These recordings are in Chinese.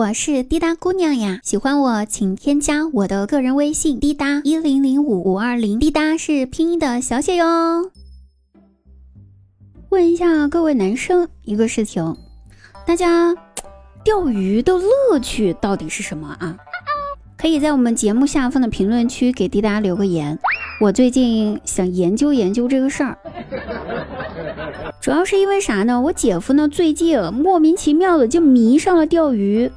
我是滴答姑娘呀，喜欢我请添加我的个人微信滴答一零零五五二零，滴答是拼音的小写哟。问一下各位男生一个事情，大家 钓鱼的乐趣到底是什么啊？可以在我们节目下方的评论区给滴答留个言，我最近想研究研究这个事儿。主要是因为啥呢？我姐夫呢最近莫名其妙的就迷上了钓鱼。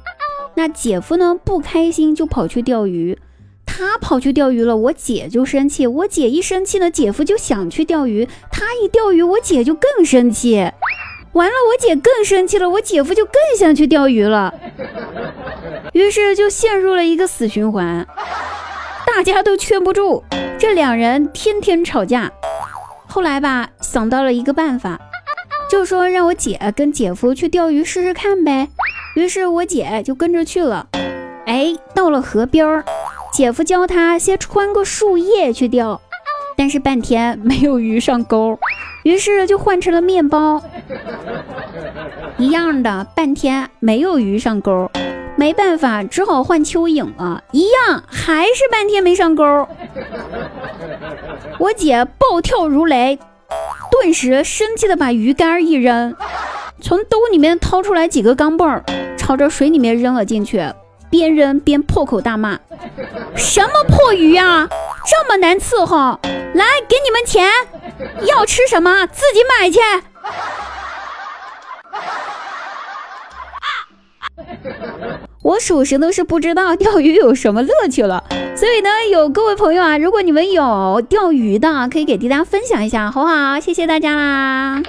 那姐夫呢？不开心就跑去钓鱼，他跑去钓鱼了，我姐就生气。我姐一生气呢，姐夫就想去钓鱼。他一钓鱼，我姐就更生气。完了，我姐更生气了，我姐夫就更想去钓鱼了。于是就陷入了一个死循环，大家都劝不住，这两人天天吵架。后来吧，想到了一个办法，就说让我姐跟姐夫去钓鱼试试看呗。于是我姐就跟着去了，哎，到了河边儿，姐夫教她先穿过树叶去钓，但是半天没有鱼上钩，于是就换成了面包，一样的，半天没有鱼上钩，没办法，只好换蚯蚓了，一样还是半天没上钩，我姐暴跳如雷，顿时生气的把鱼竿一扔。从兜里面掏出来几个钢镚儿，朝着水里面扔了进去，边扔边破口大骂：“什么破鱼啊，这么难伺候！来，给你们钱，要吃什么自己买去。”我属实都是不知道钓鱼有什么乐趣了，所以呢，有各位朋友啊，如果你们有钓鱼的，可以给滴答分享一下，好不好？谢谢大家啦。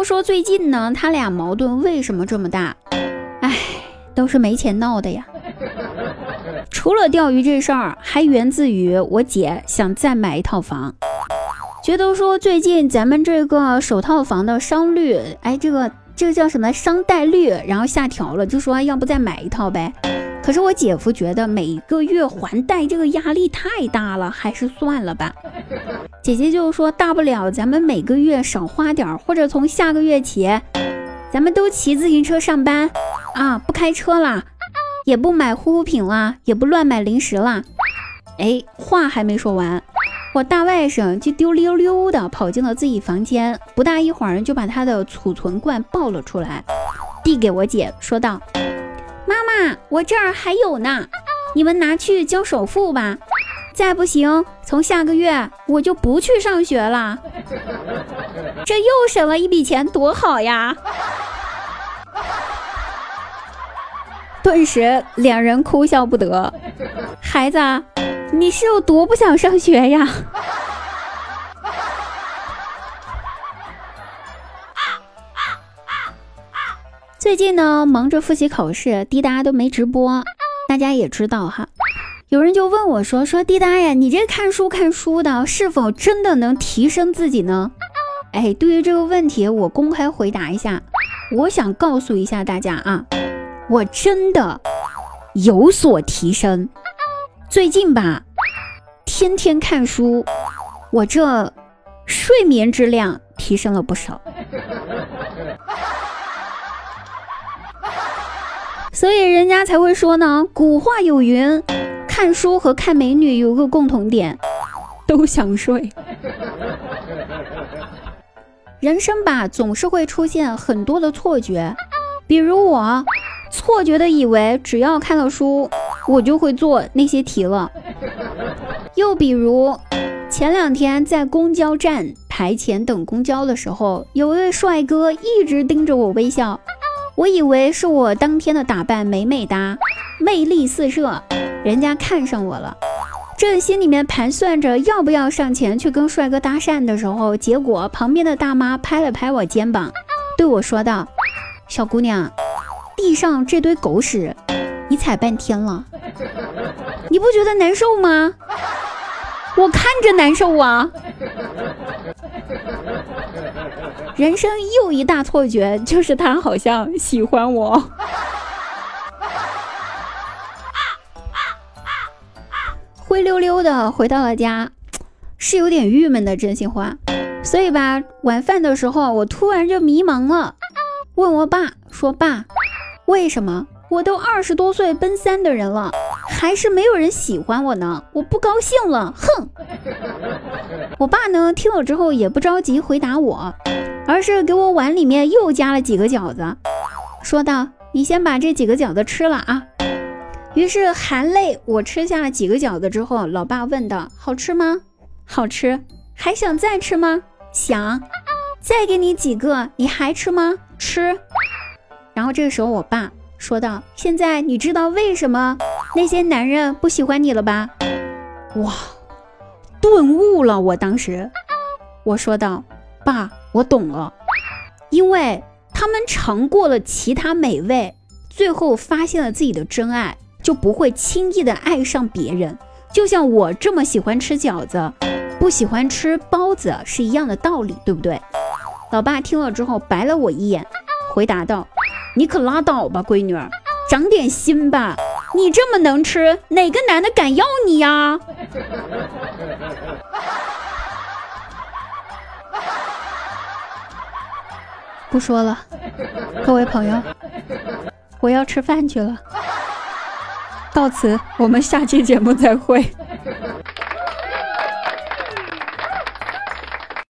要说最近呢，他俩矛盾为什么这么大？哎，都是没钱闹的呀。除了钓鱼这事儿，还源自于我姐想再买一套房，觉得说最近咱们这个首套房的商率，哎，这个这个叫什么商贷率，然后下调了，就说要不再买一套呗。可是我姐夫觉得每个月还贷这个压力太大了，还是算了吧。姐姐就说，大不了咱们每个月少花点，或者从下个月起，咱们都骑自行车上班啊，不开车啦，也不买护肤品啦，也不乱买零食啦。哎，话还没说完，我大外甥就丢溜溜的跑进了自己房间，不大一会儿就把他的储存罐抱了出来，递给我姐，说道。妈妈，我这儿还有呢，你们拿去交首付吧。再不行，从下个月我就不去上学了。这又省了一笔钱，多好呀！顿时两人哭笑不得。孩子，你是有多不想上学呀？最近呢，忙着复习考试，滴答都没直播。大家也知道哈，有人就问我说：“说滴答呀，你这看书看书的，是否真的能提升自己呢？”哎，对于这个问题，我公开回答一下，我想告诉一下大家啊，我真的有所提升。最近吧，天天看书，我这睡眠质量提升了不少。所以人家才会说呢，古话有云，看书和看美女有个共同点，都想睡。人生吧，总是会出现很多的错觉，比如我错觉的以为只要看了书，我就会做那些题了。又比如前两天在公交站台前等公交的时候，有一位帅哥一直盯着我微笑。我以为是我当天的打扮美美哒，魅力四射，人家看上我了。正心里面盘算着要不要上前去跟帅哥搭讪的时候，结果旁边的大妈拍了拍我肩膀，对我说道：“小姑娘，地上这堆狗屎，你踩半天了，你不觉得难受吗？我看着难受啊。”人生又一大错觉，就是他好像喜欢我。灰溜溜的回到了家，是有点郁闷的，真心话。所以吧，晚饭的时候我突然就迷茫了，问我爸说：“爸，为什么我都二十多岁奔三的人了，还是没有人喜欢我呢？我不高兴了，哼！”我爸呢，听了之后也不着急回答我，而是给我碗里面又加了几个饺子，说道：“你先把这几个饺子吃了啊。”于是含泪我吃下了几个饺子之后，老爸问道：“好吃吗？好吃，还想再吃吗？想，再给你几个，你还吃吗？吃。”然后这个时候我爸说道：“现在你知道为什么那些男人不喜欢你了吧？”哇，顿悟了！我当时我说道：“爸，我懂了，因为他们尝过了其他美味，最后发现了自己的真爱。”就不会轻易的爱上别人，就像我这么喜欢吃饺子，不喜欢吃包子是一样的道理，对不对？老爸听了之后白了我一眼，回答道：“你可拉倒吧，闺女儿，长点心吧。你这么能吃，哪个男的敢要你呀？”不说了，各位朋友，我要吃饭去了。到此，我们下期节目再会。